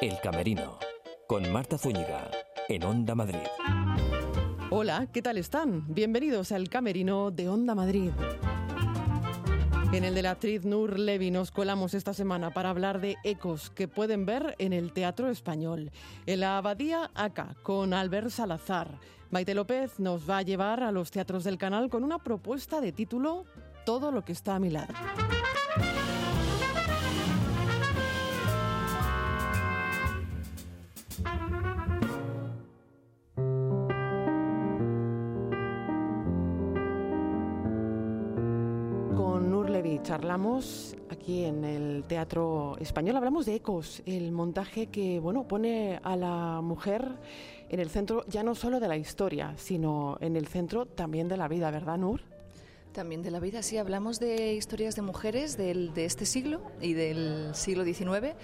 El Camerino, con Marta Zúñiga, en Onda Madrid. Hola, ¿qué tal están? Bienvenidos al Camerino de Onda Madrid. En el de la actriz Nur Levi nos colamos esta semana para hablar de ecos que pueden ver en el Teatro Español. En la Abadía Acá, con Albert Salazar. Maite López nos va a llevar a los teatros del canal con una propuesta de título Todo lo que está a mi lado. Charlamos aquí en el Teatro Español. Hablamos de Ecos, el montaje que bueno pone a la mujer en el centro ya no solo de la historia, sino en el centro también de la vida, ¿verdad, Nur? También de la vida, sí, hablamos de historias de mujeres del, de este siglo y del siglo XIX,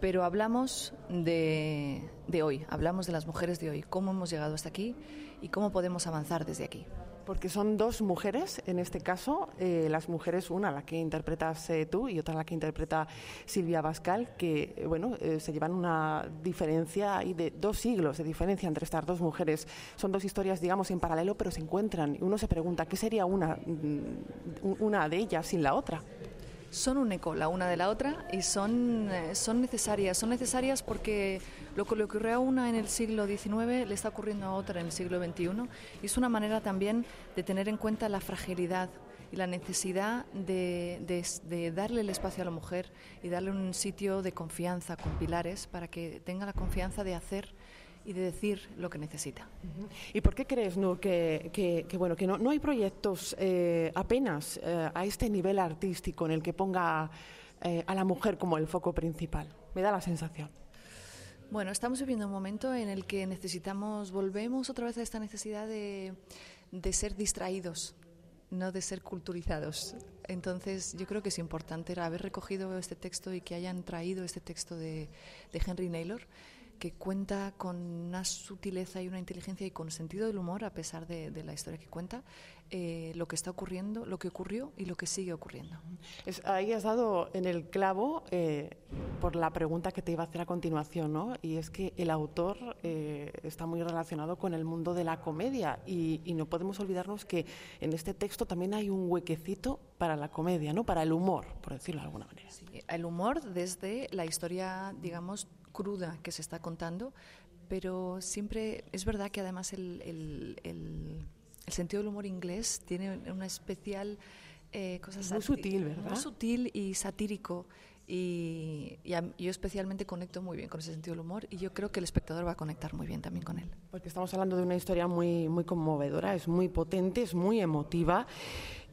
pero hablamos de, de hoy, hablamos de las mujeres de hoy, cómo hemos llegado hasta aquí y cómo podemos avanzar desde aquí. Porque son dos mujeres, en este caso, eh, las mujeres, una la que interpretas eh, tú y otra la que interpreta Silvia Bascal, que eh, bueno, eh, se llevan una diferencia ahí de dos siglos de diferencia entre estas dos mujeres. Son dos historias, digamos, en paralelo, pero se encuentran. Y uno se pregunta, ¿qué sería una, mm, una de ellas sin la otra? Son un eco la una de la otra y son, eh, son necesarias. Son necesarias porque lo que le ocurrió a una en el siglo XIX le está ocurriendo a otra en el siglo XXI y es una manera también de tener en cuenta la fragilidad y la necesidad de, de, de darle el espacio a la mujer y darle un sitio de confianza con pilares para que tenga la confianza de hacer y de decir lo que necesita. ¿Y por qué crees, Nur, que, que, que bueno, que no, no, hay proyectos eh, apenas eh, a este nivel artístico en el que ponga eh, a la mujer como el foco principal? Me da la sensación. Bueno, estamos viviendo un momento en el que necesitamos, volvemos otra vez a esta necesidad de, de ser distraídos, no de ser culturizados. Entonces, yo creo que es importante haber recogido este texto y que hayan traído este texto de, de Henry Naylor que cuenta con una sutileza y una inteligencia y con sentido del humor, a pesar de, de la historia que cuenta, eh, lo que está ocurriendo, lo que ocurrió y lo que sigue ocurriendo. Es, ahí has dado en el clavo eh, por la pregunta que te iba a hacer a continuación, ¿no? Y es que el autor eh, está muy relacionado con el mundo de la comedia y, y no podemos olvidarnos que en este texto también hay un huequecito para la comedia, ¿no? Para el humor, por decirlo de alguna manera. Sí, el humor desde la historia, digamos, cruda que se está contando, pero siempre es verdad que además el, el, el, el sentido del humor inglés tiene una especial eh, cosa es muy sutil, ¿verdad? Muy sutil y satírico. Y, y a, yo especialmente conecto muy bien con ese sentido del humor y yo creo que el espectador va a conectar muy bien también con él. Porque estamos hablando de una historia muy, muy conmovedora, es muy potente, es muy emotiva.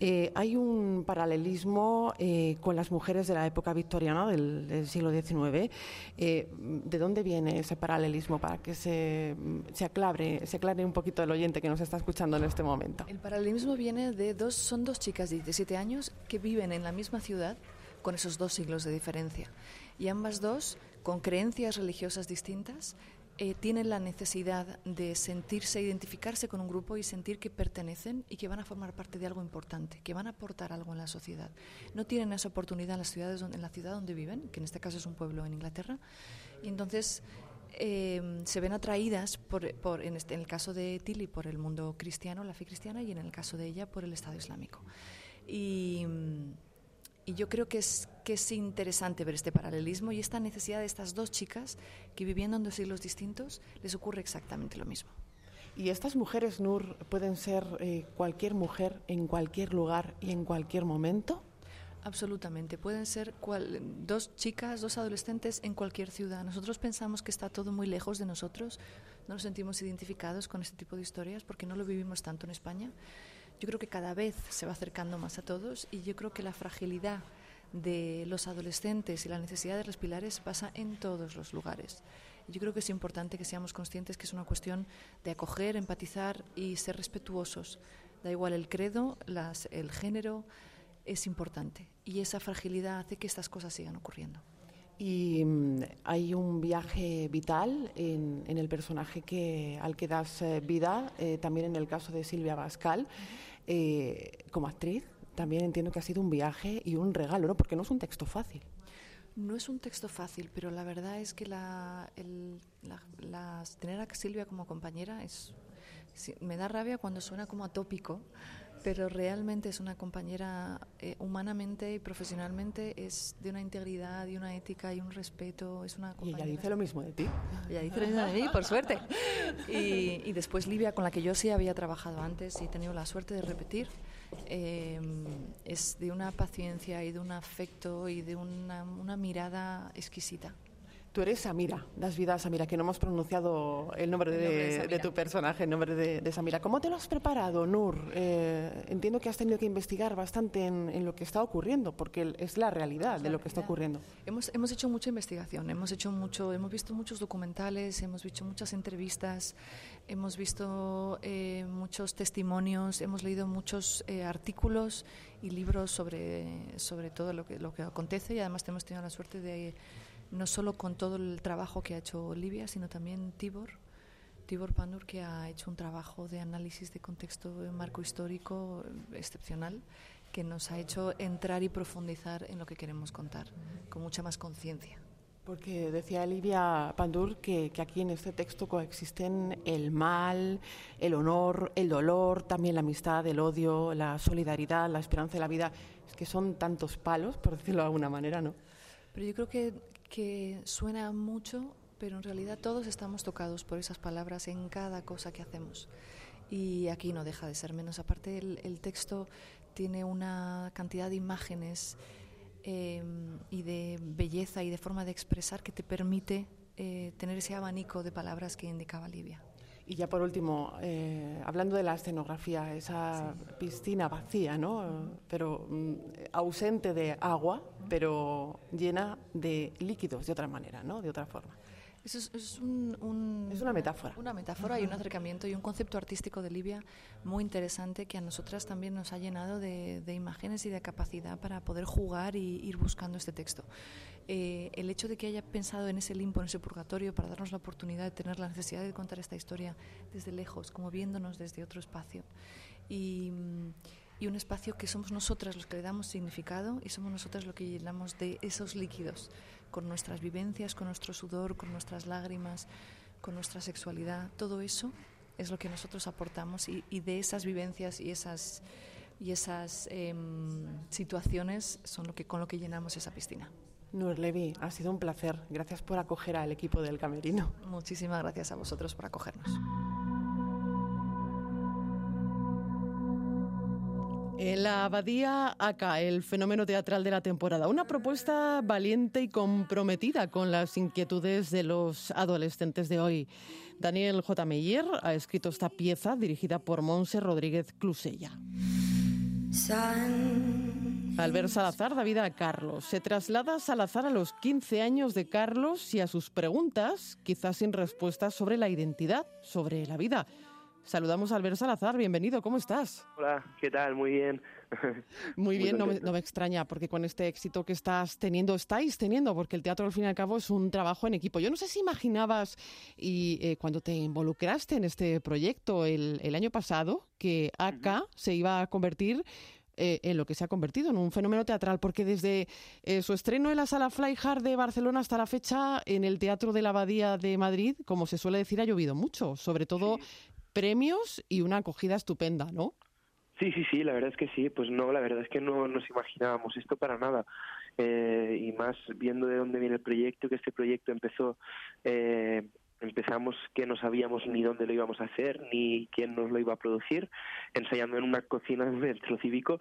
Eh, hay un paralelismo eh, con las mujeres de la época victoriana del, siglo XIX. Eh, ¿De dónde viene ese paralelismo para que se, se, aclare, se aclare un poquito el oyente que nos está escuchando en este momento? El paralelismo viene de dos, son dos chicas de 17 años que viven en la misma ciudad con esos dos siglos de diferencia. Y ambas dos, con creencias religiosas distintas, eh, tienen la necesidad de sentirse, identificarse con un grupo y sentir que pertenecen y que van a formar parte de algo importante, que van a aportar algo en la sociedad. No tienen esa oportunidad en las ciudades, donde, en la ciudad donde viven, que en este caso es un pueblo en Inglaterra, y entonces eh, se ven atraídas, por, por, en, este, el caso de Tilly, por el mundo cristiano, la fe cristiana, y en el caso de ella, por el Estado Islámico. Y y yo creo que es, que es interesante ver este paralelismo y esta necesidad de estas dos chicas que viviendo en dos siglos distintos les ocurre exactamente lo mismo. ¿Y estas mujeres, Nur, pueden ser eh, cualquier mujer en cualquier lugar y en cualquier momento? Absolutamente, pueden ser cual, dos chicas, dos adolescentes en cualquier ciudad. Nosotros pensamos que está todo muy lejos de nosotros, no nos sentimos identificados con este tipo de historias porque no lo vivimos tanto en España. Yo creo que cada vez se va acercando más a todos y yo creo que la fragilidad de los adolescentes y la necesidad de los pilares pasa en todos los lugares. Yo creo que es importante que seamos conscientes que es una cuestión de acoger, empatizar y ser respetuosos. Da igual el credo, las, el género, es importante y esa fragilidad hace que estas cosas sigan ocurriendo. Y um, hay un viaje vital en, en, el personaje que, al que das eh, vida, eh, también en el caso de Silvia Bascal, eh, como actriz. También entiendo que ha sido un viaje y un regalo, ¿no? Porque no es un texto fácil. No es un texto fácil, pero la verdad es que la, la, tener a Silvia como compañera es, me da rabia cuando suena como atópico, pero realmente es una compañera eh, humanamente y profesionalmente es de una integridad y una ética y un respeto es una y ella dice lo mismo de ti. Ella dice lo mismo de mí por suerte. Y, y, después Livia con la que yo sí había trabajado antes y he tenido la suerte de repetir eh, es de una paciencia y de un afecto y de una, una mirada exquisita Tú eres Samira, Das Vidas Samira, que no hemos pronunciado el nombre, de, tu personaje, el nombre de, Samira. ¿Cómo te lo has preparado, Nur? Eh, entiendo que has tenido que investigar bastante en, lo que está ocurriendo, porque es la realidad de lo que está ocurriendo. Hemos, hemos hecho mucha investigación, hemos, hecho mucho, hemos visto muchos documentales, hemos visto muchas entrevistas, hemos visto eh, muchos testimonios, hemos leído muchos eh, artículos y libros sobre, sobre todo lo que, lo que acontece y además hemos tenido la suerte de no solo con todo el trabajo que ha hecho Olivia, sino también Tibor, Tibor Panur, que ha hecho un trabajo de análisis de contexto marco histórico excepcional, que nos ha hecho entrar y profundizar en lo que queremos contar, con mucha más conciencia. Porque decía Olivia Pandur que, que, aquí en este texto coexisten el mal, el honor, el dolor, también la amistad, el odio, la solidaridad, la esperanza de la vida. Es que son tantos palos, por decirlo de alguna manera, ¿no? Pero yo creo que que suena mucho, pero en realidad todos estamos tocados por esas palabras en cada cosa que hacemos. Y aquí no deja de ser menos. Aparte, el, texto tiene una cantidad de imágenes em, y de belleza y de forma de expresar que te permite eh, tener ese abanico de palabras que indicaba Livia. Y ya por último, eh, hablando de la escenografía, esa piscina vacía, ¿no? Pero mm, ausente de agua, pero llena de líquidos de otra manera, ¿no? De otra forma. Eso es, un, es, una metáfora. Una metáfora y un acercamiento y un concepto artístico de Libia muy interesante que a nosotras también nos ha llenado de, de imágenes y de capacidad para poder jugar y ir buscando este texto. Eh, el hecho de que haya pensado en ese limbo, en ese purgatorio, para darnos la oportunidad de tener la necesidad de contar esta historia desde lejos, como viéndonos desde otro espacio. Y, un espacio que somos nosotras los que le damos significado y somos nosotras los que llenamos de esos líquidos, con nuestras vivencias, con nuestro sudor, con nuestras lágrimas, con nuestra sexualidad. Todo eso es lo que nosotros aportamos y, de esas vivencias y esas, y esas em, situaciones son lo que, con lo que llenamos esa piscina. Nur Levi, ha sido un placer. Gracias por acoger al equipo del Camerino. Muchísimas gracias a vosotros por acogernos. En la Abadía acá, el fenómeno teatral de la temporada. Una propuesta valiente y comprometida con las inquietudes de los adolescentes de hoy. Daniel J. Meyer ha escrito esta pieza dirigida por Monse Rodríguez Clusella. Al ver Salazar da vida a Carlos. Se traslada Salazar a los 15 años de Carlos y a sus preguntas, quizás sin respuestas sobre la identidad, sobre la vida. Saludamos a Albert Salazar, bienvenido, ¿cómo estás? Hola, ¿qué tal? Muy bien. Muy bien, no me, extraña, porque con este éxito que estás teniendo, estáis teniendo, porque el teatro al fin y al cabo es un trabajo en equipo. Yo no sé si imaginabas, y eh, cuando te involucraste en este proyecto el, año pasado, que acá se iba a convertir eh, en lo que se ha convertido en un fenómeno teatral, porque desde eh, su estreno en la Sala Hard de Barcelona hasta la fecha en el Teatro de la Abadía de Madrid, como se suele decir, ha llovido mucho, sobre todo premios y una acogida estupenda, ¿no? Sí, sí, sí, la verdad es que sí. Pues no, la verdad es que no nos imaginábamos esto para nada. Eh, y más viendo de dónde viene el proyecto, que este proyecto empezó eh, empezamos que no sabíamos ni dónde lo íbamos a hacer ni quién nos lo iba a producir, ensayando en una cocina del centro cívico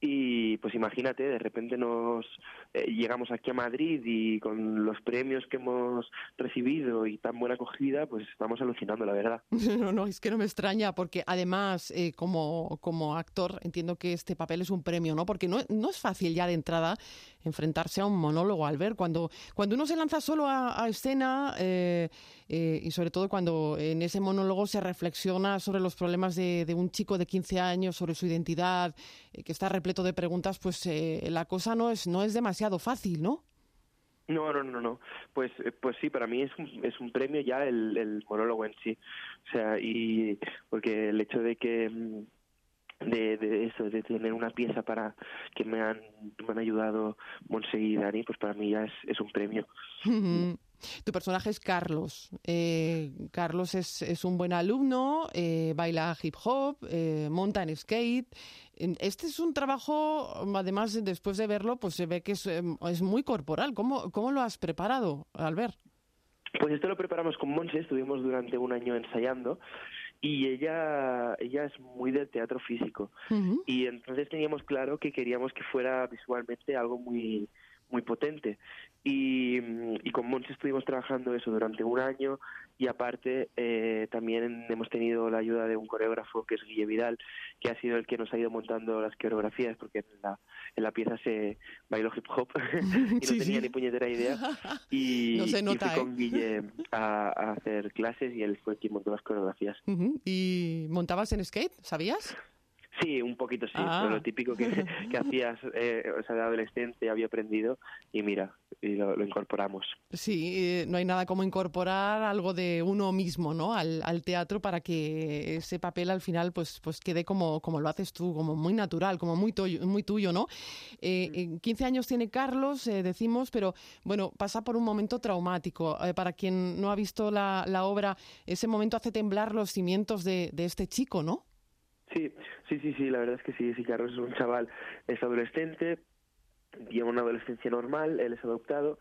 y pues imagínate, de repente nos eh, llegamos aquí a Madrid y con los premios que hemos recibido y tan buena acogida, pues estamos alucinando, la verdad. No, no, es que no me extraña porque además eh, como, como actor entiendo que este papel es un premio, ¿no? Porque no, no es fácil ya de entrada enfrentarse a un monólogo al ver cuando, cuando uno se lanza solo a, escena eh, eh, y sobre todo cuando en ese monólogo se reflexiona sobre los problemas de, un chico de 15 años, sobre su identidad, eh, que está repleto de preguntas, pues la cosa no es, no es demasiado fácil, ¿no? No, no, no, no. Pues, pues sí, para mí es un, es un premio ya el, el monólogo en sí. O sea, y porque el hecho de que mm, de, de, eso, de tener una pieza para que me han, me han ayudado Monse y Dani, pues para mí ya es, es un premio. Tu personaje es Carlos. Eh, Carlos es, es, un buen alumno, eh, baila hip hop, eh, monta en skate. Este es un trabajo, además, después de verlo, pues se ve que es, em, es muy corporal. ¿Cómo, ¿Cómo lo has preparado, Albert? Pues esto lo preparamos con Monse, estuvimos durante un año ensayando y ella ella es muy del teatro físico y entonces teníamos claro que queríamos que fuera visualmente algo muy muy potente y, y con Monse estuvimos trabajando eso durante un año y aparte eh, también hemos tenido la ayuda de un coreógrafo que es Guille Vidal que ha sido el que nos ha ido montando las coreografías porque en la, en la pieza se bailó hip hop y no Sí, tenía sí. ni puñetera idea y, No se y fui con ¿eh? Guille a, a hacer clases y él fue quien montó las coreografías. ¿Y montabas en skate? ¿Sabías? Sí, un poquito sí, Ah. pero lo típico que, que hacías, eh, o sea, de adolescente había aprendido y mira, y lo, lo incorporamos. Sí, eh, no hay nada como incorporar algo de uno mismo, ¿no? Al, al teatro para que ese papel al final pues, pues quede como, como lo haces tú, como muy natural, como muy tuyo, muy tuyo ¿no? Eh, eh, 15 años tiene Carlos, eh, decimos, pero bueno, pasa por un momento traumático. Eh, para quien no ha visto la, la obra, ese momento hace temblar los cimientos de, de este chico, ¿no? Sí, sí, sí, sí, la verdad es que sí, sí, Carlos es un chaval, es adolescente, lleva una adolescencia normal, él es adoptado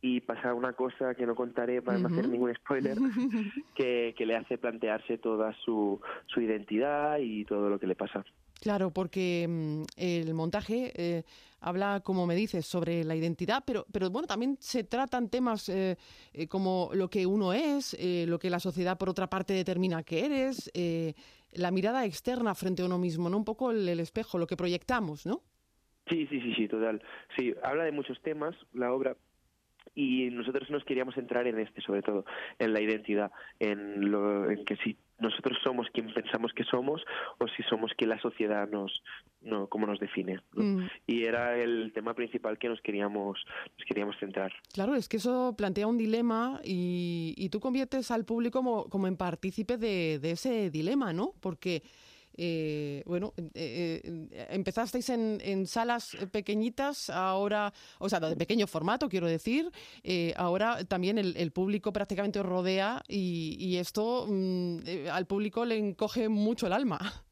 y pasa una cosa que no contaré para no hacer ningún spoiler, que, que le hace plantearse toda su, su identidad y todo lo que le pasa. Claro, porque mm, el montaje eh, habla, como me dices, sobre la identidad, pero, pero bueno, también se tratan temas eh, eh, como lo que uno es, eh, lo que la sociedad por otra parte determina que eres, la mirada externa frente a uno mismo, ¿no? Un poco el, espejo, lo que proyectamos, ¿no? Sí, sí, sí, sí, total. Sí, habla de muchos temas la obra y nosotros nos queríamos centrar en este, sobre todo, en la identidad, en, lo, en que si nosotros somos quien pensamos que somos o si somos quien la sociedad nos, no, cómo nos define. ¿no? Mm, Y era el tema principal que nos queríamos, nos queríamos centrar. claro, es que eso plantea un dilema y, y tú conviertes al público como, como en partícipe de, de ese dilema, ¿no? Porque eh, bueno, eh, eh, empezasteis en, salas pequeñitas, ahora, o sea, de pequeño formato, quiero decir, eh, ahora también el, el público prácticamente os rodea y, y esto mm, eh, al público le encoge mucho el alma.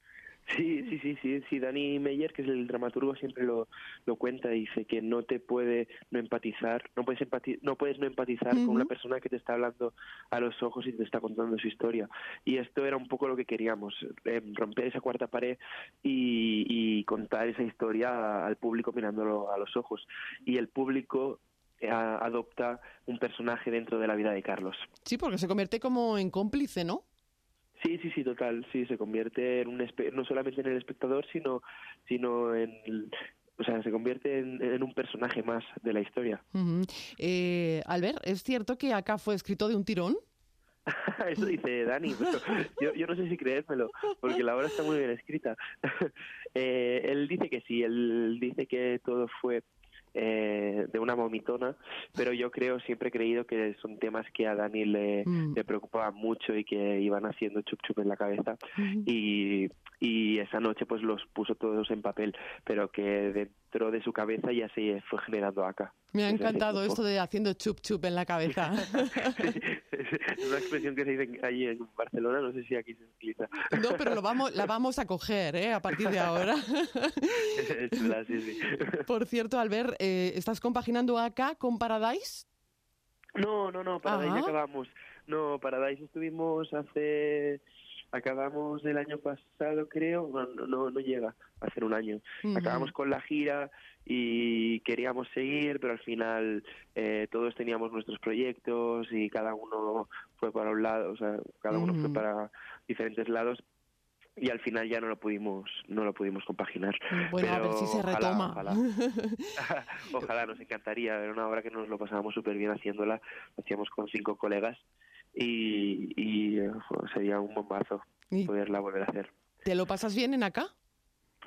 Sí, sí, sí, sí, sí. Dani Meyer, que es el dramaturgo, siempre lo, lo cuenta. Dice que no te puede no empatizar, no puedes empati no puedes no empatizar con una persona que te está hablando a los ojos y te está contando su historia. Y esto era un poco lo que queríamos, eh, romper esa cuarta pared y, y contar esa historia al público mirándolo a los ojos. Y el público eh, adopta un personaje dentro de la vida de Carlos. Sí, porque se convierte como en cómplice, ¿no? Sí, sí, sí, total. Sí, se convierte en un no solamente en el espectador, sino, sino en, el- o sea, se convierte en, en un personaje más de la historia. Ujú. Eh, Albert, ¿es cierto que acá fue escrito de un tirón? Eso dice Dani, pero yo, yo no sé si creérmelo, porque la obra está muy bien escrita. Eh, él dice que sí, él dice que todo fue eh, de una vomitona, pero yo creo, siempre he creído que son temas que a Dani le, Mm. le preocupaban mucho y que iban haciendo chup chup en la cabeza. Y, y esa noche pues los puso todos en papel, pero que dentro de su cabeza ya se fue generando acá. Me ha encantado esto de haciendo chup chup en la cabeza. es una expresión que se dice allí en Barcelona, no sé si aquí se utiliza. No, pero lo vamos, la vamos a coger ¿eh? a partir de ahora. Sí, sí. Por cierto, Albert, eh, ¿estás compaginando acá con Paradise? No, no, no, Paradise Ajá. acabamos. No, Paradise estuvimos hace... Acabamos el año pasado, creo, no, no, no, llega a hacer un año. Acabamos con la gira y queríamos seguir, pero al final eh, todos teníamos nuestros proyectos y cada uno fue para un lado, o sea, cada uno fue para diferentes lados y al final ya no lo pudimos no lo pudimos compaginar. Bueno, a ver Pero si se ojalá, retoma. Ojalá, Ojalá, nos encantaría ver una obra que nos lo pasábamos súper bien haciéndola, lo hacíamos con cinco colegas y, y sería un bombazo ¿Y poderla volver a hacer. ¿Te lo pasas bien en acá?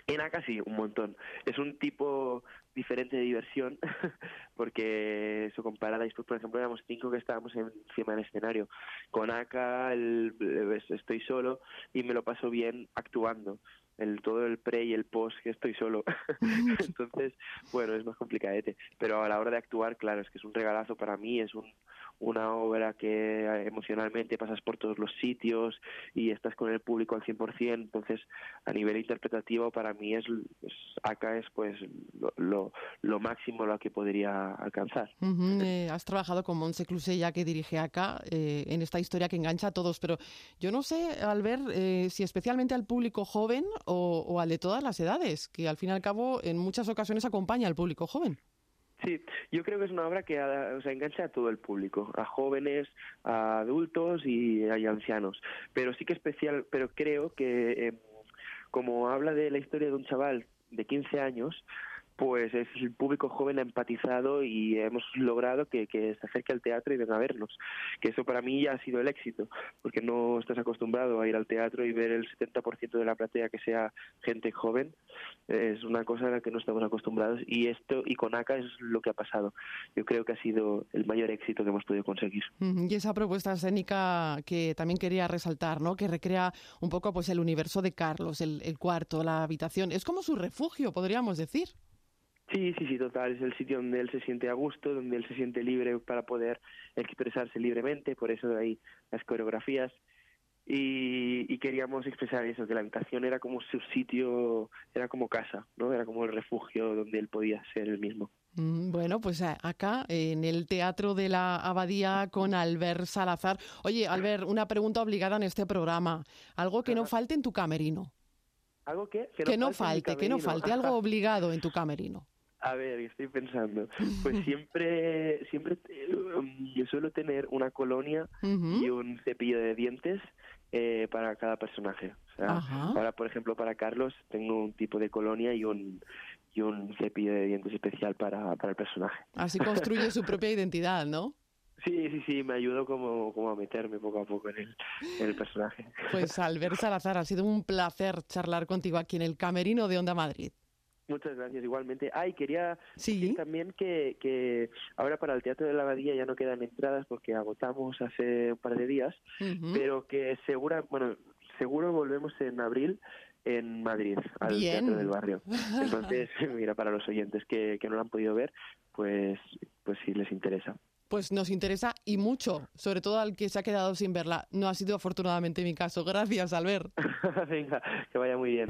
En acá sí, un montón. Es un tipo diferente de diversión, porque eso con Paradise, pues, por ejemplo, éramos cinco que estábamos encima del escenario. Con Aka el- es- estoy solo y me lo paso bien actuando. el todo el pre y el post que estoy solo. Entonces, bueno, es más complicadete. Pero a la hora de actuar, claro, es que es un regalazo para mí, es un, una obra que eh, emocionalmente pasas por todos los sitios y estás con el público al 100%, entonces a nivel interpretativo para mí es, acá es pues lo, lo, máximo lo que podría alcanzar. Eh, has trabajado con Monse ya que dirige acá eh, en esta historia que engancha a todos, pero yo no sé, al ver si especialmente al público joven o, o al de todas las edades, que al fin y al cabo en muchas ocasiones acompaña al público joven. Sí, yo creo que es una obra que o sea, engancha a todo el público, a jóvenes, a adultos y a ancianos. Pero sí que especial, pero creo que eh, como habla de la historia de un chaval de 15 años, pues es el público joven ha empatizado y hemos logrado que, se acerque al teatro y venga a vernos. Que eso para mí ya ha sido el éxito, porque no estás acostumbrado a ir al teatro y ver el 70% de la platea que sea gente joven. Es una cosa a la que no estamos acostumbrados y esto y con ACA es lo que ha pasado. Yo creo que ha sido el mayor éxito que hemos podido conseguir. Y esa propuesta escénica que también quería resaltar, ¿no? Que recrea un poco pues el universo de Carlos, el cuarto, la habitación. Es como su refugio, podríamos decir. Sí, sí, sí, total. Es el sitio donde él se siente a gusto, donde él se siente libre para poder expresarse libremente, por eso de ahí las coreografías. Y, queríamos expresar eso, que la habitación era como su sitio, era como casa, ¿no? Era como el refugio donde él podía ser el mismo. Mm, bueno, pues acá en el Teatro de la Abadía con Albert Salazar. Oye, Albert, una pregunta obligada en este programa. Algo que no falte en tu camerino. ¿Algo que? Que no, falte, que no falte, algo obligado en tu camerino. A ver, estoy pensando. Pues siempre, siempre um, yo suelo tener una colonia y un cepillo de dientes eh, para cada personaje. O sea, ahora, por ejemplo, para Carlos tengo un tipo de colonia y un y un cepillo de dientes especial para, para el personaje. Así construye su propia identidad, ¿no? Sí, sí, sí, me ayudó como, como a meterme poco a poco en el, en el personaje. Pues Albert Salazar, ha sido un placer charlar contigo aquí en el Camerino de Onda Madrid. Muchas gracias, igualmente. Ay, ah, quería decir también que, que ahora para el Teatro de la Abadía ya no quedan entradas porque agotamos hace un par de días, pero que segura, bueno, seguro volvemos en abril en Madrid, al Teatro del Barrio. Entonces, mira, para los oyentes que, que no lo han podido ver, pues, pues si les interesa. Pues nos interesa y mucho, sobre todo al que se ha quedado sin verla. No ha sido afortunadamente mi caso. Gracias, Albert. Venga, que vaya muy bien.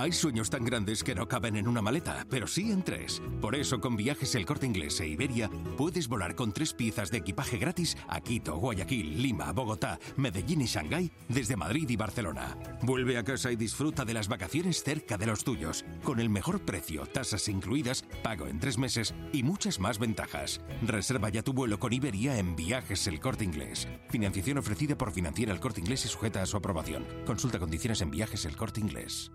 Hay sueños tan grandes que no caben en una maleta, pero sí en tres. Por eso, con viajes El Corte Inglés e Iberia, puedes volar con tres piezas de equipaje gratis a Quito, Guayaquil, Lima, Bogotá, Medellín y Shanghái desde Madrid y Barcelona. Vuelve a casa y disfruta de las vacaciones cerca de los tuyos, con el mejor precio, tasas incluidas, pago en tres meses y muchas más ventajas. Reserva ya tu vuelo con Iberia en Viajes El Corte Inglés. Financiación ofrecida por Financiera El Corte Inglés y sujeta a su aprobación. Consulta condiciones en Viajes El Corte Inglés.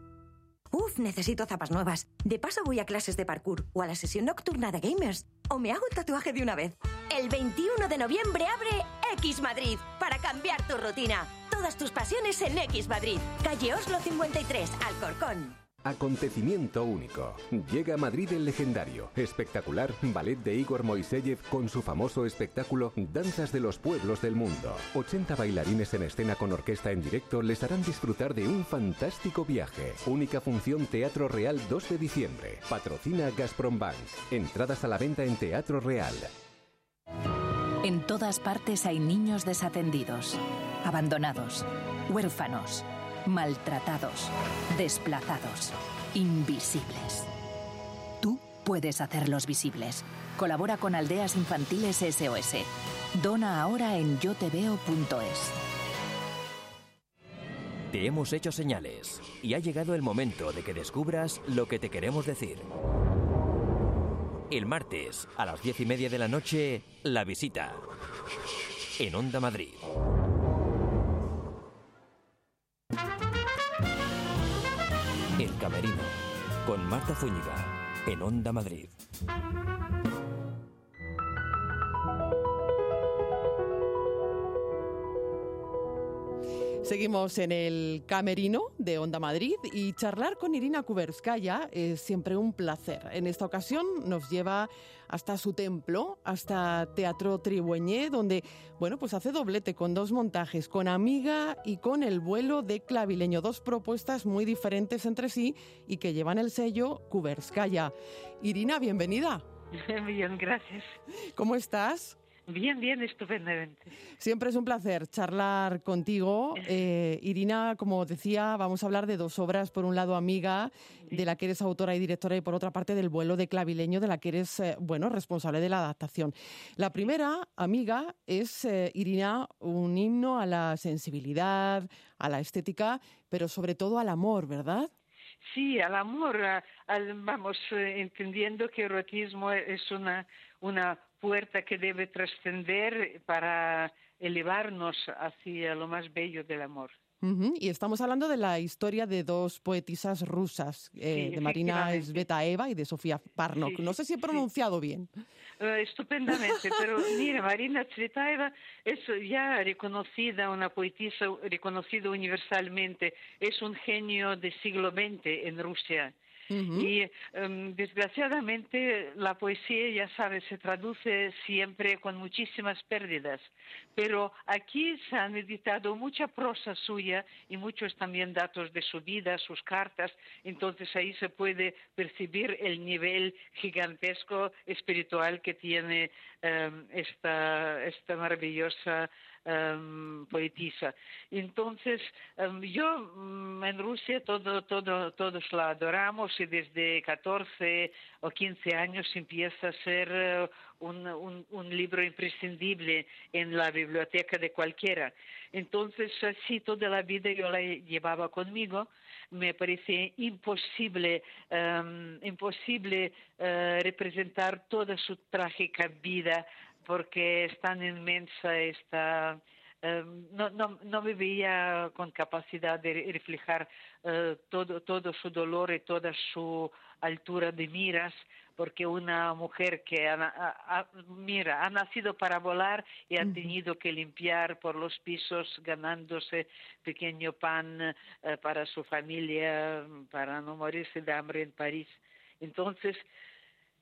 Uf, necesito zapas nuevas. De paso voy a clases de parkour o a la sesión nocturna de gamers. O me hago un tatuaje de una vez. El 21 de noviembre abre X Madrid para cambiar tu rutina. Todas tus pasiones en X Madrid. Calle Oslo 53, Alcorcón. Acontecimiento único. Llega a Madrid el legendario, espectacular ballet de Igor Moiseyev con su famoso espectáculo Danzas de los Pueblos del Mundo. 80 bailarines en escena con orquesta en directo les harán disfrutar de un fantástico viaje. Única función Teatro Real 2 de diciembre. Patrocina Gazprom Bank. Entradas a la venta en Teatro Real. En todas partes hay niños desatendidos, abandonados, huérfanos maltratados, desplazados, invisibles. Tú puedes hacerlos visibles. Colabora con Aldeas Infantiles SOS. Dona ahora en yoteveo.es. Te hemos hecho señales y ha llegado el momento de que descubras lo que te queremos decir. El martes, a las diez y media de la noche, la visita. En Onda Madrid. El Camerino, con Marta Zúñiga, en Onda Madrid. Seguimos en el camerino de Onda Madrid y charlar con Irina Kuberskaya es siempre un placer. En esta ocasión nos lleva hasta su templo, hasta Teatro Tribueñé, donde, bueno, pues hace doblete con dos montajes, con Amiga y con El vuelo de Clavileño, dos propuestas muy diferentes entre sí y que llevan el sello Kuberskaya. Irina, bienvenida. Bien, gracias. ¿Cómo estás? Bien, bien, estupendamente. Siempre es un placer charlar contigo. Eh, Irina, como decía, vamos a hablar de dos obras. Por un lado, Amiga, de la que eres autora y directora, y por otra parte, del vuelo de clavileño, de la que eres, eh, bueno, responsable de la adaptación. La primera, Amiga, es, eh, Irina, un himno a la sensibilidad, a la estética, pero sobre todo al amor, ¿verdad? Sí, al amor, vamos entendiendo que erotismo es una, una puerta que debe trascender para elevarnos hacia lo más bello del amor. Y estamos hablando de la historia de dos poetisas rusas, eh, de Marina Svetaeva y de Sofía Parnok. no sé si he pronunciado bien. Eh, estupendamente, pero mira, Marina Svetaeva es ya reconocida, una poetisa reconocida universalmente, es un genio del siglo XX en Rusia. Y em, desgraciadamente la poesía, ya sabes, se traduce siempre con muchísimas pérdidas. Pero aquí se han editado mucha prosa suya y muchos también datos de su vida, sus cartas. Entonces ahí se puede percibir el nivel gigantesco espiritual que tiene em, esta, esta maravillosa um, poetisa. Entonces, um, yo um, en Rusia todo, todo, todos la adoramos y desde 14 o 15 años empieza a ser uh, un, un, libro imprescindible en la biblioteca de cualquiera. Entonces, así toda la vida yo la llevaba conmigo. Me parece imposible, um, imposible uh, representar toda su trágica vida porque es tan inmensa esta... Em, no, no, no me veía con capacidad de reflejar eh, todo, todo su dolor y toda su altura de miras, porque una mujer que ha, mira, ha nacido para volar y ha tenido que limpiar por los pisos ganándose pequeño pan eh, para su familia, para no morirse de hambre en París. Entonces,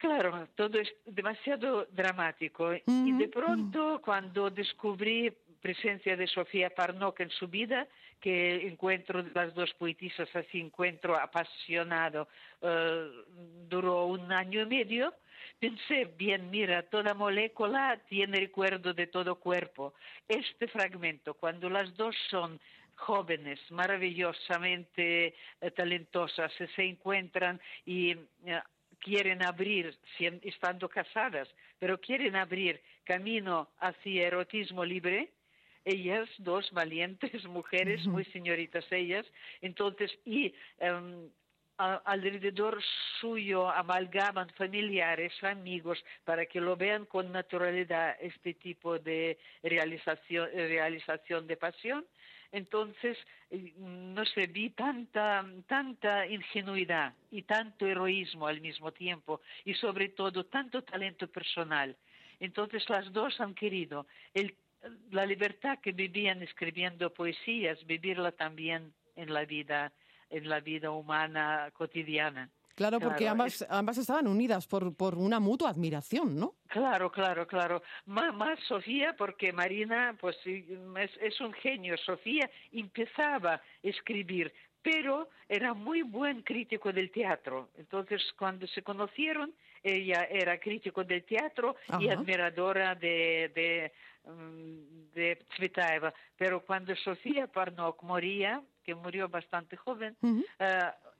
Claro, todo es demasiado dramático. Y de pronto, cuando descubrí presencia de Sofía Parnok en su vida, que encuentro las dos poetisas así, encuentro apasionado, eh, duró un año y medio, pensé, bien, mira, toda molécula tiene recuerdo de todo cuerpo. Este fragmento, cuando las dos son jóvenes, maravillosamente eh, talentosas, se encuentran y eh, quieren abrir, estando casadas, pero quieren abrir camino hacia erotismo libre, ellas, dos valientes mujeres, muy señoritas ellas, entonces, y um, alrededor suyo amalgaman familiares, amigos, para que lo vean con naturalidad este tipo de realización, realización de pasión. Entonces, eh, no se vi tanta, tanta ingenuidad y tanto heroísmo al mismo tiempo y sobre todo tanto talento personal. Entonces las dos han querido la libertad que vivían escribiendo poesías, vivirla también en la vida, en la vida humana cotidiana. Claro, porque ambas, ambas estaban unidas por, por una mutua admiración, ¿no? Claro, claro, claro. más Sofía, porque Marina pues es, es un genio. Sofía empezaba a escribir, pero era muy buen crítico del teatro. Entonces, cuando se conocieron, ella era crítico del teatro y admiradora de, de, mm, de Tsvetaeva. Pero cuando Sofía Parnok moría, que murió bastante joven,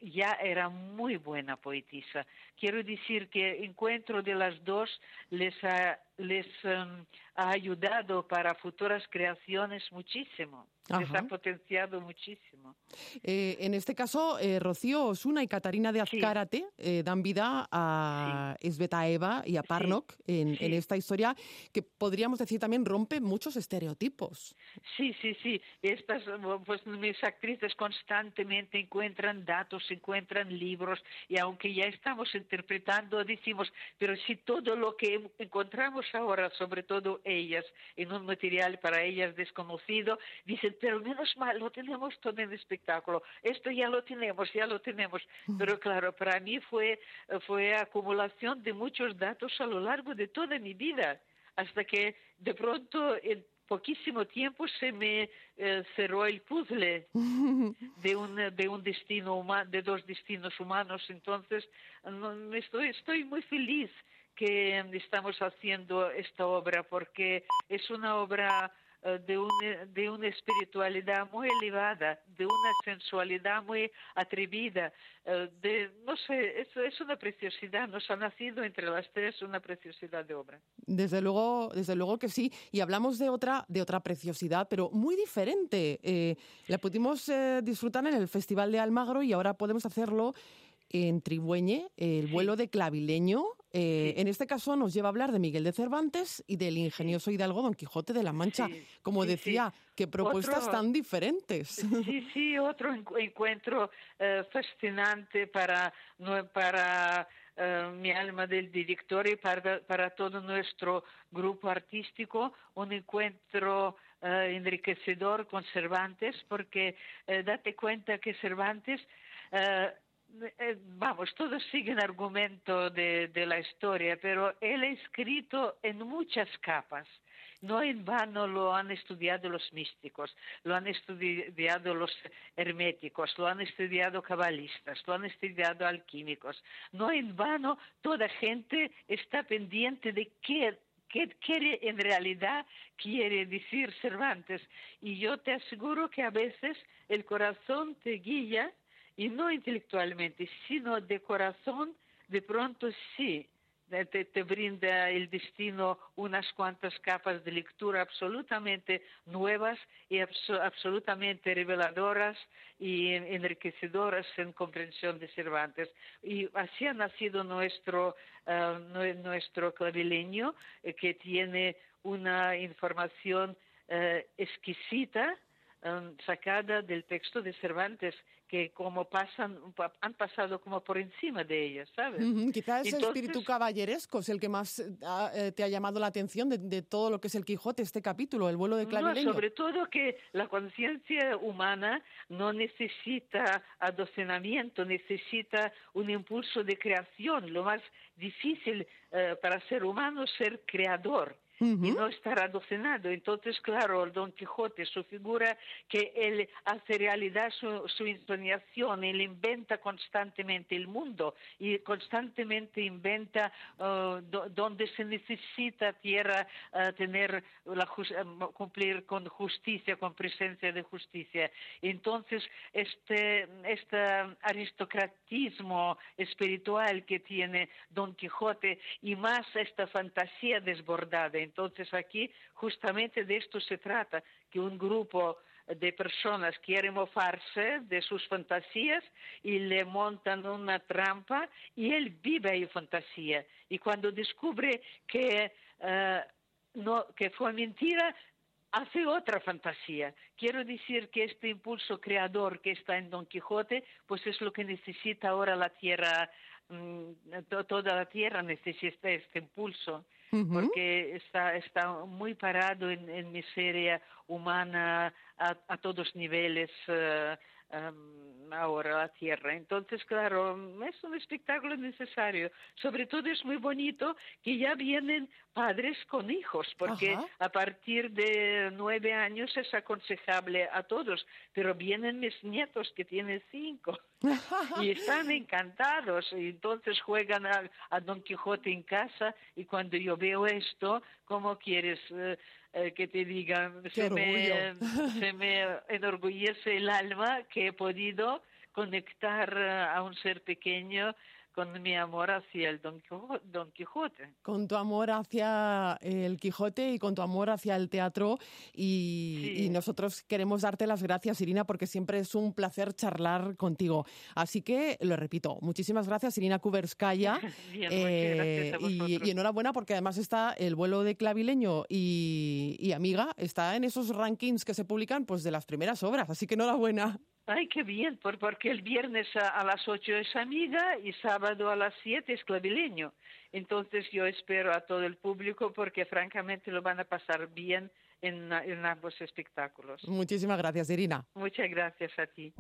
ya era muy buena poetisa. Quiero decir que encuentro de las dos les ha, les, em, ha ayudado para futuras creaciones muchísimo. Les ha potenciado muchísimo. Eh, en este caso, eh, Rocío Osuna y Catarina de Azcárate eh, dan vida a Esbeta Eva y a Parnok en, en, esta historia que podríamos decir también rompe muchos estereotipos. Sí, sí, sí. Estas, pues mis actrices constantemente encuentran datos encuentran libros y aunque ya estamos interpretando, decimos, pero si todo lo que encontramos ahora, sobre todo ellas, en un material para ellas desconocido, dicen, pero menos mal, lo tenemos todo en espectáculo, esto ya lo tenemos, ya lo tenemos. Pero claro, para mí fue, fue acumulación de muchos datos a lo largo de toda mi vida, hasta que de pronto en poquísimo tiempo se me eh, cerró el puzzle de un, de un destino humano, de dos destinos humanos. Entonces, no, estoy, estoy muy feliz que estamos haciendo esta obra porque es una obra eh, de, de una espiritualidad muy elevada, de una sensualidad muy atrevida, eh, de, no sé, es, es una preciosidad, nos ha nacido entre las tres una preciosidad de obra. Desde luego, desde luego que sí. Y hablamos de otra, de otra preciosidad, pero muy diferente. Eh, la pudimos disfrutar en el Festival de Almagro y ahora podemos hacerlo en Tribueñe, el vuelo de clavileño. Eh, en este caso nos lleva a hablar de Miguel de Cervantes y del ingenioso hidalgo Don Quijote de la Mancha. Como decía, qué propuestas tan diferentes. Sí, sí, otro encuentro eh, fascinante para, para eh, mi alma del director y para, para todo nuestro grupo artístico, un encuentro enriquecedor con Cervantes, porque date cuenta que Cervantes eh, vamos, todos siguen argumento de, la historia, pero él ha escrito en muchas capas. No en vano lo han estudiado los místicos, lo han estudiado los herméticos, lo han estudiado cabalistas, lo han estudiado alquímicos. No en vano toda gente está pendiente de qué ¿Qué quiere en realidad quiere decir Cervantes? Y yo te aseguro que a veces el corazón te guía y no intelectualmente, sino de corazón, de pronto sí, te, te, brinda el destino unas cuantas capas de lectura absolutamente nuevas y absolutamente reveladoras y enriquecedoras en comprensión de Cervantes. Y así ha nacido nuestro, ah, nuestro clavileño, eh, que tiene una información eh, exquisita, sacada del texto de Cervantes, que como pasan, han pasado como por encima de ellas, ¿sabes? Quizás ese espíritu caballeresco es el que más eh, eh, te ha llamado la atención de, todo lo que es el Quijote, este capítulo, el vuelo de clavileño. No, sobre todo que la conciencia humana no necesita adocenamiento, necesita un impulso de creación. Lo más difícil eh, para ser humano es ser creador y no estar adocenado. Entonces, claro, el Don Quijote, su figura, que él hace realidad su, su ensoñación, él inventa constantemente el mundo y constantemente inventa uh, donde se necesita tierra uh, tener la uh, cumplir con justicia, con presencia de justicia. Entonces, este, este aristocratismo espiritual que tiene Don Quijote y más esta fantasía desbordada entonces aquí justamente de esto se trata, que un grupo de personas quiere mofarse de sus fantasías y le montan una trampa y él vive ahí fantasía. Y cuando descubre que, eh, no, que fue mentira, hace otra fantasía. Quiero decir que este impulso creador que está en Don Quijote, pues es lo que necesita ahora la tierra, mm, toda la tierra necesita este impulso porque está, está muy parado en, en miseria humana a, a todos niveles. Uh, um, ahora la tierra. Entonces, claro, es un espectáculo necesario. Sobre todo es muy bonito que ya vienen padres con hijos, porque a partir de nueve años es aconsejable a todos, pero vienen mis nietos que tienen cinco y están encantados y entonces juegan a, Don Quijote en casa y cuando yo veo esto, ¿cómo quieres eh, eh, que te diga? Se me, se me enorgullece el alma que he podido conectar a un ser pequeño con mi amor hacia el Don Quijote, Con tu amor hacia el Quijote y con tu amor hacia el teatro. Y, nosotros queremos darte las gracias, Irina, porque siempre es un placer charlar contigo. Así que, lo repito, muchísimas gracias, Irina Kuberskaya. eh, y, enhorabuena, porque además está el vuelo de clavileño y, y amiga, está en esos rankings que se publican pues de las primeras obras. Así que enhorabuena. Ay, qué bien, por, porque el viernes a, las 8 es amiga y sábado a las 7 es clavileño. Entonces yo espero a todo el público porque francamente lo van a pasar bien en, en ambos espectáculos. Muchísimas gracias, Irina. Muchas gracias a ti.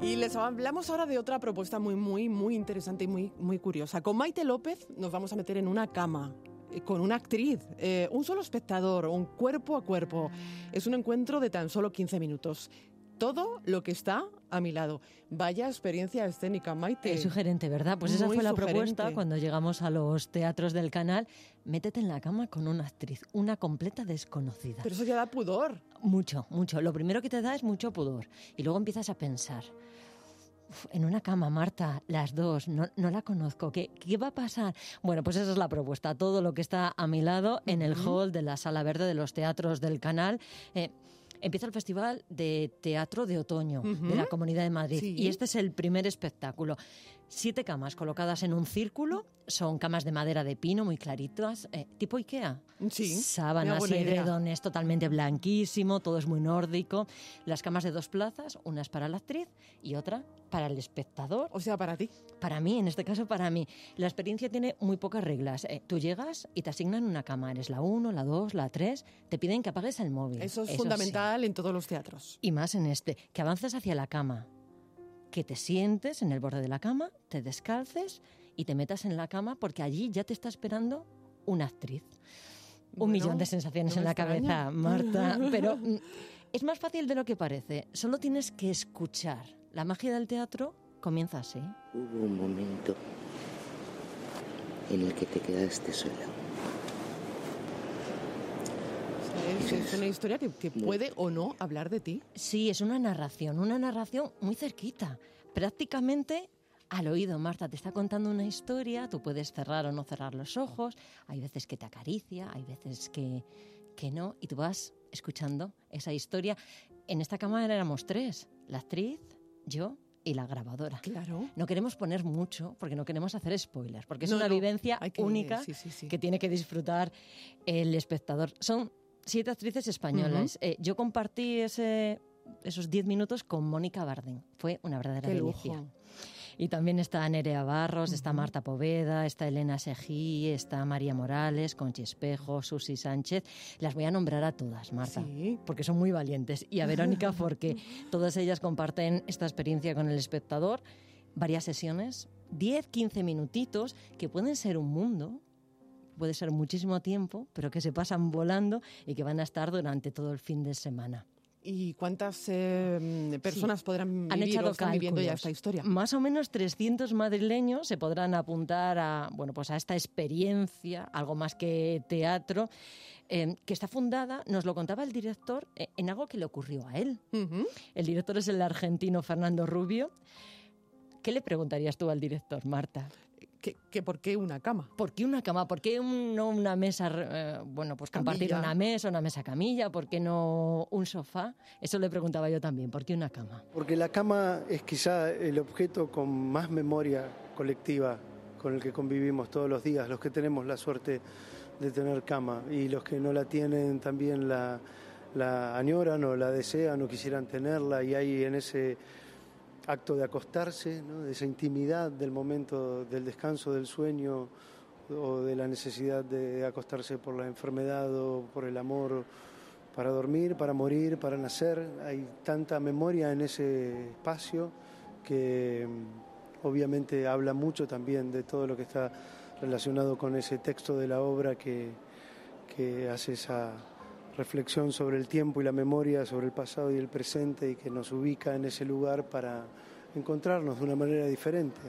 Y les hablamos ahora de otra propuesta muy, muy, muy interesante y muy, muy curiosa. Con Maite López nos vamos a meter en una cama con una actriz, eh, un solo espectador, un cuerpo a cuerpo. Es un encuentro de tan solo 15 minutos. Todo lo que está a mi lado. Vaya experiencia escénica, Maite. Es sugerente, ¿verdad? Pues esa Muy fue la sugerente. propuesta cuando llegamos a los teatros del canal. Métete en la cama con una actriz, una completa desconocida. Pero eso ya da pudor. Mucho, mucho. Lo primero que te da es mucho pudor. Y luego empiezas a pensar. "Uf, En una cama, Marta, las dos, no, no la conozco. ¿Qué, ¿Qué va a pasar? Bueno, pues esa es la propuesta. Todo lo que está a mi lado en el hall de la Sala Verde de los Teatros del Canal. Eh, empieza el Festival de Teatro de Otoño de la. Comunidad de Madrid. Sí. Y este es el primer espectáculo. Siete camas colocadas en un círculo. Son camas de madera de pino muy claritas, eh, tipo Ikea. Sí, Sábanas y edredones totalmente blanquísimo, todo es muy nórdico. Las camas de dos plazas, una es para la actriz y otra para el espectador. O sea, para ti. Para mí, en este caso para mí. La experiencia tiene muy pocas reglas. Eh, tú llegas y te asignan una cama. Eres la 1, la 2, la 3. Te piden que apagues el móvil. Eso es sí. fundamental en todos los teatros. Y más en este, que avances hacia la cama, que te sientes en el borde de la cama, te descalces y te metas en la cama porque allí ya te está esperando una actriz. Un Bueno, millón de sensaciones no en la cabeza. Marta, pero mm, es más fácil de lo que parece. Solo tienes que escuchar. La magia del teatro comienza así. Hubo un momento en el que te quedaste sola. Es, es una historia que, que puede o no hablar de ti. Sí, es una narración, una narración muy cerquita, prácticamente al oído. Marta te está contando una historia, tú puedes cerrar o no cerrar los ojos, hay veces que te acaricia, hay veces que, que no, y tú vas escuchando esa historia. En esta cámara éramos tres, la actriz, yo y la grabadora. Claro. No queremos poner mucho porque no queremos hacer spoilers, porque es No, una no, vivencia que- única sí, sí, sí. que tiene que disfrutar el espectador. Son siete actrices españolas. Eh, yo compartí ese, esos diez minutos con Mónica Barden. Fue una verdadera Qué delicia. lujo. Y también está Nerea Barros, está Marta Poveda, está Elena Sejí, está María Morales, Conchi Espejo, Susi Sánchez. Las voy a nombrar a todas, Marta, Sí. porque son muy valientes. Y a Verónica porque todas ellas comparten esta experiencia con el espectador. Varias sesiones, 10, 15 minutitos, que pueden ser un mundo, puede ser muchísimo tiempo, pero que se pasan volando y que van a estar durante todo el fin de semana. ¿Y cuántas eh, personas podrán Han vivir o echado están viviendo ya esta historia? Más o menos 300 madrileños se podrán apuntar a, bueno, pues a esta experiencia, algo más que teatro, eh, que está fundada, nos lo contaba el director, eh, en algo que le ocurrió a él. El director es el argentino Fernando Rubio. ¿Qué le preguntarías tú al director, Marta? ¿Que, que por qué una cama? ¿Por qué una cama? ¿Por qué un- no una mesa, eh, bueno, pues compartir Camilla. una mesa, una mesa camilla? ¿Por qué no un sofá? Eso le preguntaba yo también. ¿Por qué una cama? Porque la cama es quizá el objeto con más memoria colectiva con el que convivimos todos los días, los que tenemos la suerte de tener cama y los que no la tienen también la, la añoran o la desean o quisieran tenerla y hay en ese acto de acostarse, de esa intimidad del momento del descanso, del sueño o de la necesidad de acostarse por la enfermedad o por el amor para dormir, para morir, para nacer. Hay tanta memoria en ese espacio que mm, obviamente habla mucho también de todo lo que está relacionado con ese texto de la obra que hace esa reflexión sobre el tiempo y la memoria, sobre el pasado y el presente y que nos ubica en ese lugar para encontrarnos de una manera diferente.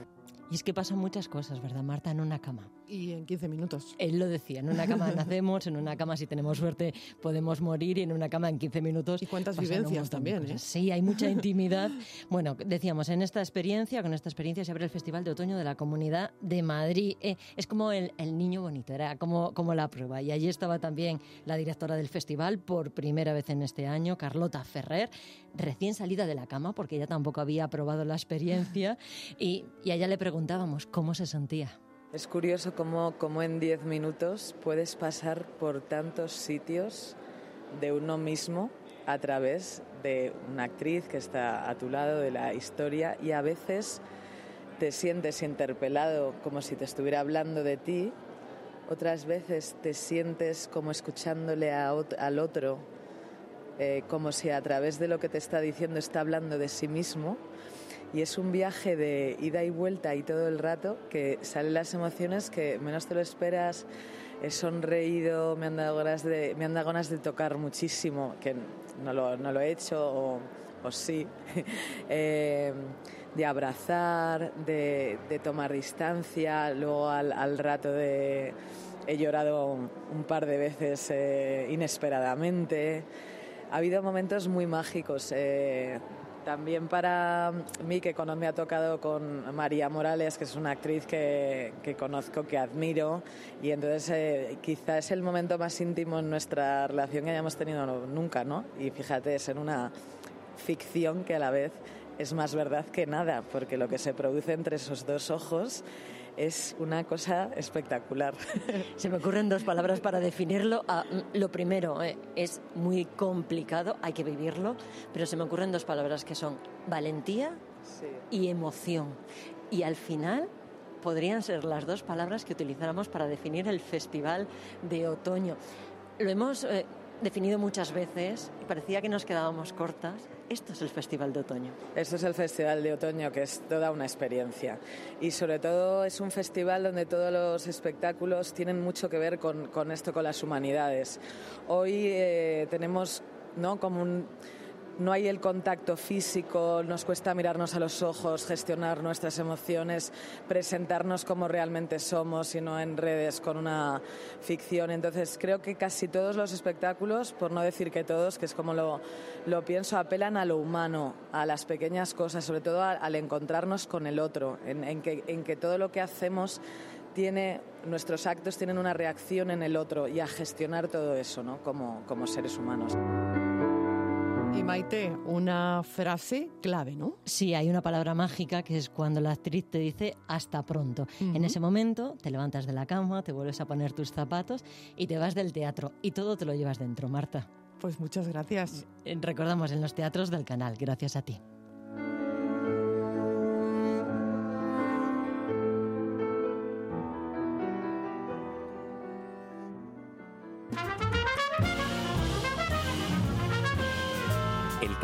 Y es que pasan muchas cosas, ¿verdad, Marta? En una cama. Y en 15 minutos. Él lo decía, en una cama nacemos, en una cama si tenemos suerte podemos morir y en una cama en 15 minutos. Y cuántas vivencias también, ¿eh? Sí, hay mucha intimidad. Bueno, decíamos, en esta experiencia, con esta experiencia se abre el Festival de Otoño de la Comunidad de Madrid. Eh, es como el, el niño bonito, era como, como la prueba. Y allí estaba también la directora del festival por primera vez en este año, Carlota Ferrer, recién salida de la cama porque ella tampoco había probado la experiencia y, y a ella le preguntábamos cómo se sentía. Es curioso cómo, cómo en 10 minutos puedes pasar por tantos sitios de uno mismo a través de una actriz que está a tu lado de la historia y a veces te sientes interpelado como si te estuviera hablando de ti, otras veces te sientes como escuchándole al otro, eh, como si a través de lo que te está diciendo está hablando de sí mismo. Y es un viaje de ida y vuelta y todo el rato que salen las emociones que menos te lo esperas. He sonreído, me han dado ganas de, me han dado ganas de tocar muchísimo, que no lo, no lo he hecho, o, o sí. eh, de abrazar, de, tomar distancia, luego al, rato. He llorado un par de veces eh, inesperadamente. Ha habido momentos muy mágicos. Eh, también para mí, que cuando me ha tocado con María Morales, que es una actriz que, conozco, que admiro, y entonces eh, quizá es el momento más íntimo en nuestra relación que hayamos tenido nunca, ¿no? Y fíjate, es en una ficción que a la vez es más verdad que nada, porque lo que se produce entre esos dos ojos es una cosa espectacular. Se me ocurren dos palabras para definirlo. Ah, mm, lo primero, eh, es muy complicado, hay que vivirlo, pero se me ocurren dos palabras que son valentía y emoción. Y al final podrían ser las dos palabras que utilizáramos para definir el Festival de Otoño. Lo hemos eh, definido muchas veces y parecía que nos quedábamos cortas. Esto es el Festival de Otoño. Esto es el Festival de Otoño, que es toda una experiencia. Y sobre todo es un festival donde todos los espectáculos tienen mucho que ver con, con esto, con las humanidades. Hoy eh, tenemos ¿no? como un no hay el contacto físico, nos cuesta mirarnos a los ojos, gestionar nuestras emociones, presentarnos como realmente somos y no en redes con una ficción. Entonces creo que casi todos los espectáculos, por no decir que todos, que es como lo, pienso, apelan a lo humano, a las pequeñas cosas, sobre todo al encontrarnos con el otro, en, que, todo lo que hacemos tiene, nuestros actos tienen una reacción en el otro y a gestionar todo eso ¿no? como, como seres humanos. Y Maite, una frase clave, ¿no? Sí, hay una palabra mágica que es cuando la actriz te dice hasta pronto. En ese momento te levantas de la cama, te vuelves a poner tus zapatos y te vas del teatro y todo te lo llevas dentro, Marta. Pues muchas gracias. Eh, recordamos en los teatros del canal, gracias a ti.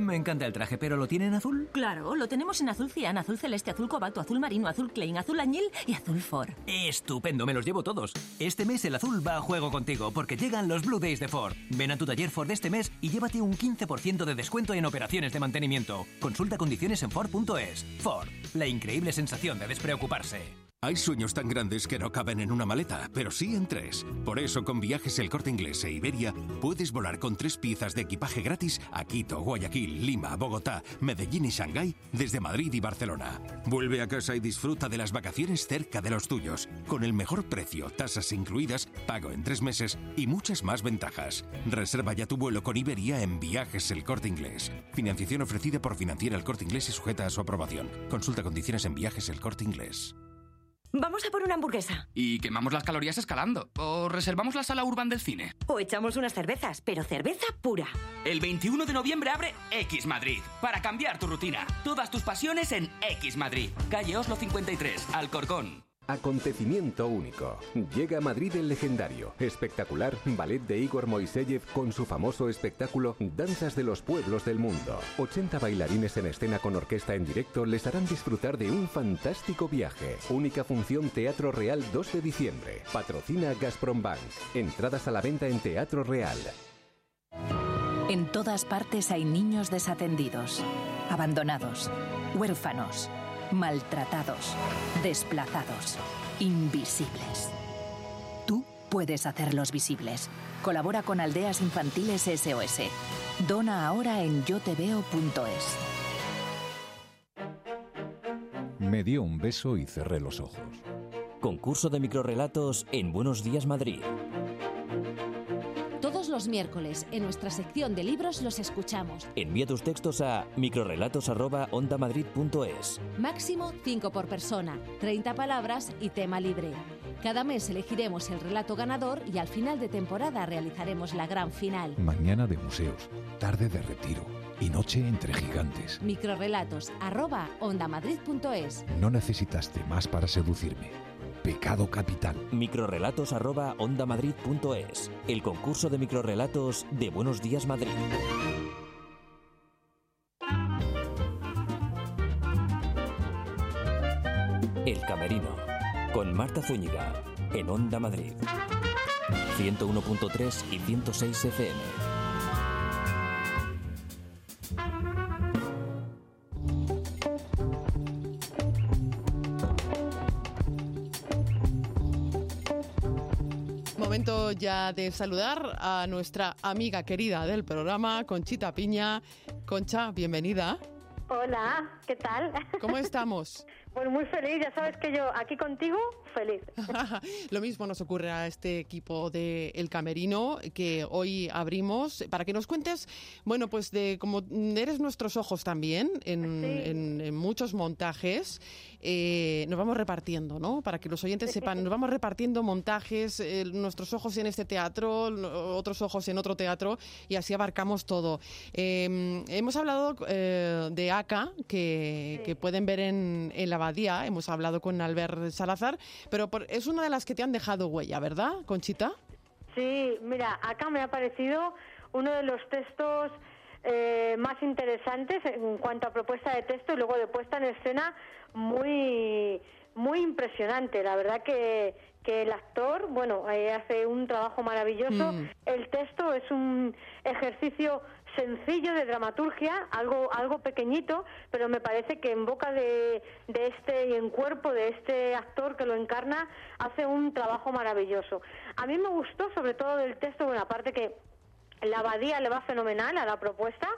Me encanta el traje, pero ¿lo tiene en azul? Claro, lo tenemos en azul cian, azul celeste, azul cobalto, azul marino, azul Klein, azul añil y azul Ford. Estupendo, me los llevo todos. Este mes el azul va a juego contigo porque llegan los Blue Days de Ford. Ven a tu taller Ford este mes y llévate un 15% de descuento en operaciones de mantenimiento. Consulta condiciones en Ford.es. Ford, la increíble sensación de despreocuparse. Hay sueños tan grandes que no caben en una maleta, pero sí en tres. Por eso con viajes El Corte Inglés e Iberia puedes volar con tres piezas de equipaje gratis a Quito, Guayaquil, Lima, Bogotá, Medellín y Shanghái desde Madrid y Barcelona. Vuelve a casa y disfruta de las vacaciones cerca de los tuyos, con el mejor precio, tasas incluidas, pago en tres meses y muchas más ventajas. Reserva ya tu vuelo con Iberia en Viajes El Corte Inglés. Financiación ofrecida por Financiera El Corte Inglés y sujeta a su aprobación. Consulta condiciones en Viajes El Corte Inglés. Vamos a por una hamburguesa. Y quemamos las calorías escalando. O reservamos la sala urban del cine. O echamos unas cervezas, pero cerveza pura. El 21 de noviembre abre X Madrid. Para cambiar tu rutina. Todas tus pasiones en X Madrid. Calle Oslo 53, Alcorcón. Acontecimiento único. Llega a Madrid el legendario, espectacular ballet de Igor Moiseyev con su famoso espectáculo Danzas de los Pueblos del Mundo. 80 bailarines en escena con orquesta en directo les harán disfrutar de un fantástico viaje. Única función Teatro Real 2 de diciembre. Patrocina Gazprom Bank. Entradas a la venta en Teatro Real. En todas partes hay niños desatendidos, abandonados, huérfanos maltratados, desplazados, invisibles. Tú puedes hacerlos visibles. Colabora con Aldeas Infantiles SOS. Dona ahora en yoteveo.es. Me dio un beso y cerré los ojos. Concurso de microrelatos en Buenos Días Madrid. Los miércoles en nuestra sección de libros los escuchamos. Envía tus textos a microrelatos@ondamadrid.es. Máximo 5 por persona, 30 palabras y tema libre. Cada mes elegiremos el relato ganador y al final de temporada realizaremos la gran final. Mañana de museos, tarde de retiro y noche entre gigantes. Microrelatos arroba ondamadrid.es. No necesitaste más para seducirme. Pecado capital. Microrelatos@ondamadrid.es. El concurso de microrelatos de Buenos Días Madrid. El Camerino con Marta Zúñiga en Onda Madrid. 101.3 y 106 FM. Ya de saludar a nuestra amiga querida del programa, Conchita Piña. Concha, bienvenida. Hola, ¿qué tal? ¿Cómo estamos? Pues muy feliz, ya sabes que yo aquí contigo, feliz. Lo mismo nos ocurre a este equipo de El Camerino que hoy abrimos para que nos cuentes, bueno, pues de como eres nuestros ojos también en, en- en muchos montajes, eh, nos vamos repartiendo, ¿no? Para que los oyentes sepan, nos vamos repartiendo montajes, eh, nuestros ojos en este teatro, otros ojos en otro teatro y así abarcamos todo. Eh, hemos hablado eh, de ACA, que, que pueden ver en, en la abadía, hemos hablado con Albert Salazar, pero por- es una de las que te han dejado huella, ¿verdad, Conchita? Sí, mira, acá me ha parecido uno de los textos eh, más interesantes en cuanto a propuesta de texto y luego de puesta en escena muy muy impresionante. La verdad que, que el actor, bueno, eh, hace un trabajo maravilloso. Mm. El texto es un ejercicio sencillo de dramaturgia, algo algo pequeñito, pero me parece que en boca de, de este y en cuerpo de este actor que lo encarna hace un trabajo maravilloso. A mí me gustó sobre todo del texto, bueno, aparte que la abadía le va fenomenal a la propuesta,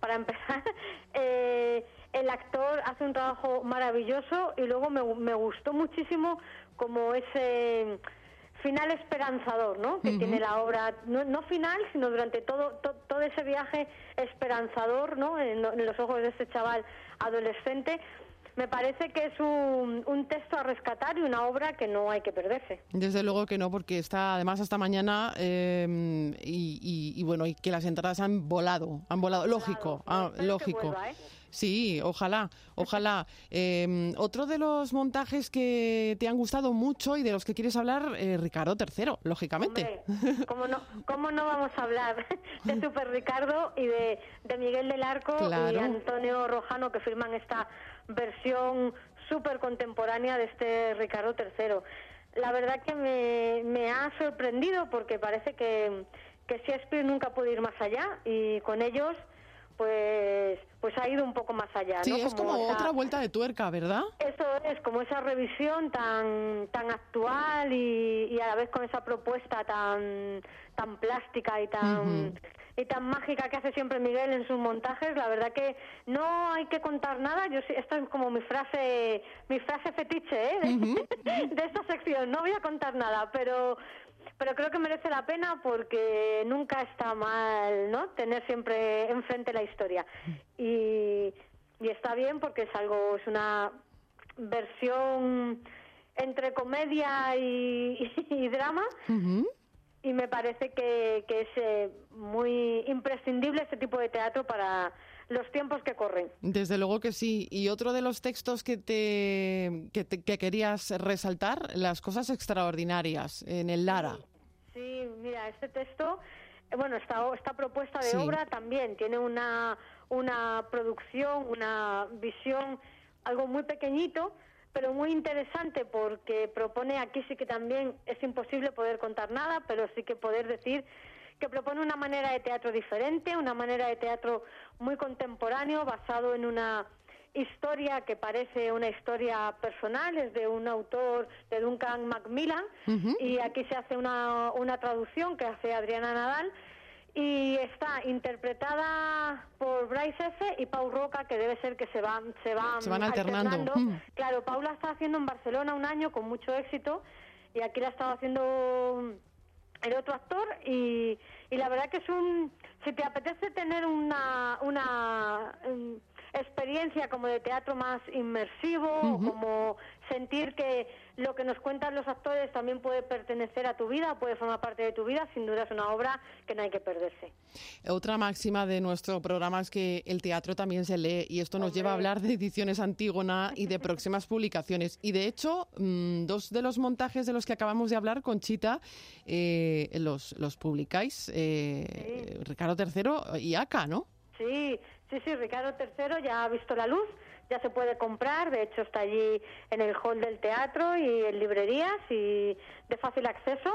para empezar, eh, el actor hace un trabajo maravilloso y luego me, me gustó muchísimo como ese final esperanzador, ¿no? Que tiene la obra, no, no final, sino durante todo, to- todo ese viaje esperanzador, ¿no? En, lo- en los ojos de este chaval adolescente. Me parece que es un, un texto a rescatar y una obra que no hay que perderse. Desde luego que no, porque está además hasta mañana eh, y, y- y bueno, y que las entradas han volado, han volado, lógico, ah, lógico. vuelva, ¿eh? Sí, ojalá, ojalá. Eh, otro de los montajes que te han gustado mucho y de los que quieres hablar, eh, Ricardo III, lógicamente. Hombre, ¿cómo no, ¿Cómo no vamos a hablar de Super Ricardo y de, de Miguel del Arco y. Antonio Rojano que firman esta versión súper contemporánea de este Ricardo III? La verdad que me, me ha sorprendido porque parece que, que Shakespeare nunca pudo ir más allá y con ellos pues pues ha ido un poco más allá. Sí, ¿no? es como esa- otra vuelta de tuerca, ¿verdad? eso es, como esa revisión tan tan actual y, y a la vez con esa propuesta tan tan plástica y tan y tan mágica que hace siempre Miguel en sus montajes, la verdad que no hay que contar nada. Yo esta es como mi frase mi frase fetiche ¿eh? de, de esta sección. No voy a contar nada, pero pero creo que merece la pena porque nunca está mal, ¿no? Tener siempre enfrente la historia. Y, y está bien porque es algo, es una versión entre comedia y, y drama y me parece que, que es eh, muy imprescindible este tipo de teatro para los tiempos que corren. Desde luego que sí. Y otro de los textos que te, que, te- que querías resaltar, las cosas extraordinarias en el Lara. Sí, mira, este texto, eh, bueno, esta, esta propuesta de Sí. obra también tiene una, una producción, una visión, algo muy pequeñito, pero muy interesante porque propone, aquí sí que también es imposible poder contar nada, pero sí que poder decir que propone una manera de teatro diferente, una manera de teatro muy contemporáneo, basado en una historia que parece una historia personal, es de un autor, de Duncan Macmillan, y aquí se hace una, una traducción que hace Adriana Nadal y está interpretada por Bryce F. y Pau Roca, que debe ser que se van, se van, Se van alternando. Mm. Claro, Paula está haciendo en Barcelona un año con mucho éxito y aquí la ha estado haciendo el otro actor y, y la verdad que es un... Si te apetece tener una, una em, experiencia como de teatro más inmersivo, o como sentir que lo que nos cuentan los actores también puede pertenecer a tu vida, puede formar parte de tu vida, sin duda es una obra que no hay que perderse. Otra máxima de nuestro programa es que el teatro también se lee y esto nos lleva a hablar de ediciones Antígona y de próximas publicaciones. Y de hecho, mm, dos de los montajes de los que acabamos de hablar, Conchita, eh, los, los publicáis, eh, Ricardo III y Aca, ¿no? Sí, sí, sí, Ricardo III ya ha visto la luz ya se puede comprar, de hecho está allí en el hall del teatro y en librerías y de fácil acceso.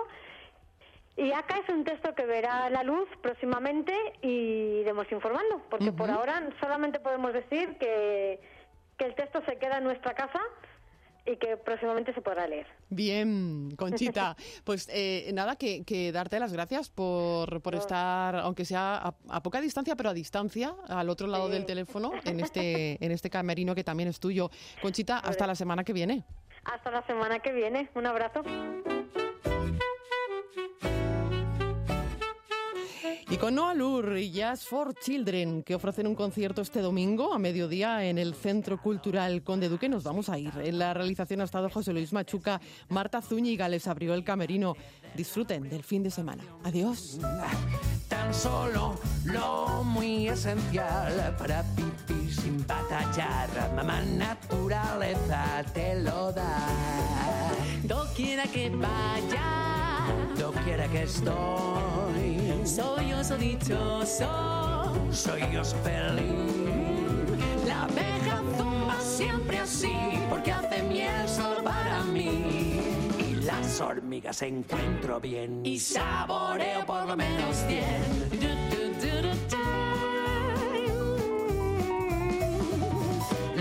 Y acá es un texto que verá la luz próximamente y iremos informando, porque por ahora solamente podemos decir que, que el texto se queda en nuestra casa y que próximamente se podrá leer. Bien, Conchita. Pues eh, nada, que, darte las gracias por, por estar, aunque sea a, poca distancia, pero a distancia, al otro lado del teléfono, en este, en este camerino que también es tuyo. Conchita, hasta la semana que viene. Hasta la semana que viene. Un abrazo. Con Noah y Jazz for Children, que ofrecen un concierto este domingo a mediodía en el Centro Cultural Conde Duque, nos vamos a ir. En la realización ha estado José Luis Machuca, Marta Zúñiga les abrió el camerino. Disfruten del fin de semana. Adiós. Tan solo lo muy esencial para vivir sin batallar. Mamá naturaleza te lo da. quiera que quiera que estoy soy oso dichoso, soy oso feliz. La abeja zumba siempre así, porque hace miel solo para mí. Y las hormigas encuentro bien y saboreo por lo menos bien.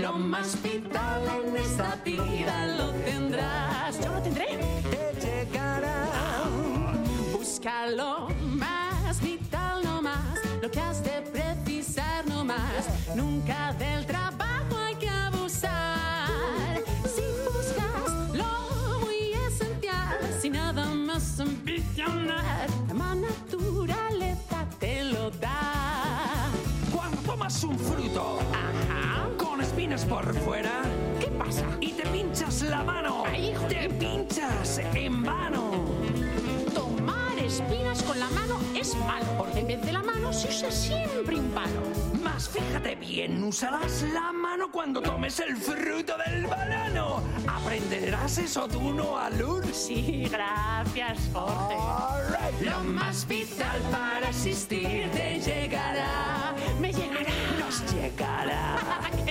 Lo más vital en esta vida lo Búscalo que has de precisar no más. Nunca del trabajo hay que abusar. Si buscas lo muy esencial, sin nada más ambicionar, la naturaleza te lo da. Cuando tomas un fruto con espinas por fuera, ¿qué pasa? Y te pinchas la mano, te pinchas en vano espinas con la mano es malo, porque en vez de la mano se usa siempre un palo. Más fíjate bien, usarás la mano cuando tomes el fruto del banano. ¿Aprenderás eso tú, no, Alur? Sí, gracias, Jorge. Lo más vital para existir te llegará. Me llegará. Nos llegará.